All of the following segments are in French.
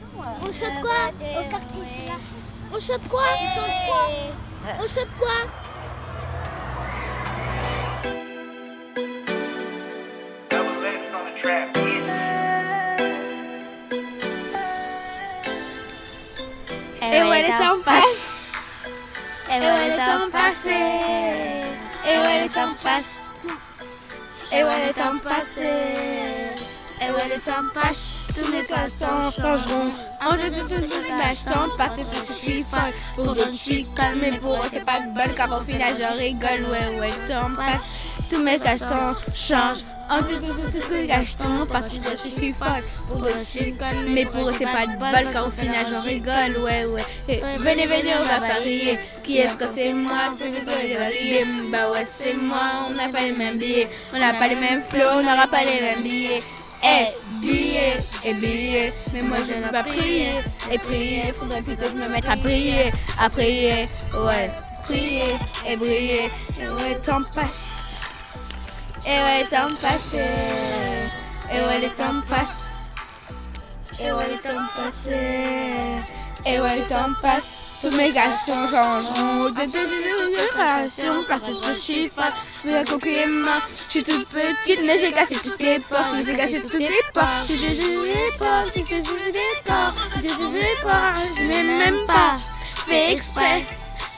On chante quoi Au quartier, c'est là. On chante quoi On chante quoi On chante quoi Et ouais, le temps passe. Et ouais, le temps passe. Et ouais, le temps passe. Et ouais, le temps passe. Et ouais, le temps passe. Tous mes passe-temps changeront. En deux, deux, deux, deux, passe-temps. Parce que je suis folle. Pour d'autres, je suis calme. Mais pour eux, c'est pas de bol. Car au final, je rigole. Ouais, ouais, temps passe. Tous mes cachetons changent. En deux, deux, deux, deux, cachetons. Parce que je suis folle. Pour d'autres, je suis calme. Mais pour eux, c'est pas de bol. Car au final, je rigole. Ouais, ouais. Venez, venez, on va parier. Qui est-ce que c'est moi? Bah ouais, c'est moi. On n'a pas les mêmes billets. On n'a pas les mêmes flots. On n'aura pas les mêmes billets. Eh, billets, et billets, mais moi je veux pas prier, et prier, faudrait plutôt me mette à prier, à prier, ouais, prier, et briller, et ouais, temps passe, et ouais, le temps passe, et ouais, le temps passe, et ouais, le temps passe, et ouais, le temps passe. Tous mes garçons changeront de, relation parce que je suis fan de la coquille. Je suis toute petite mais j'ai cassé toutes les portes, j'ai cassé toutes les portes. J'ai des des portes, j'ai des des portes, j'ai des portes, je n'ai même pas fait exprès.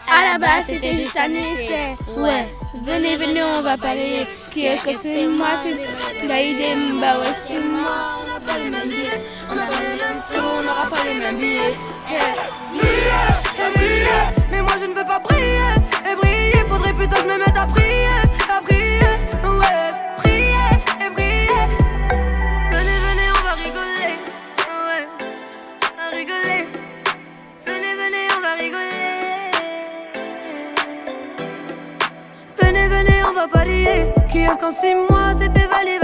À la base c'était juste un essai. Ouais, venez, venez, on va parler. Qui est-ce que c'est moi? C'est la idée, bah ouais, c'est moi. On n'aura pas les mêmes billets. Mais moi je ne veux pas briller et briller. Faudrait plutôt que je me mette à prier, à prier, ouais, prier et briller. Venez, venez, on va rigoler, ouais, à rigoler. Venez, venez, on va rigoler. Venez, venez, on va parier. Qui est-ce qu'en six mois s'est fait valider,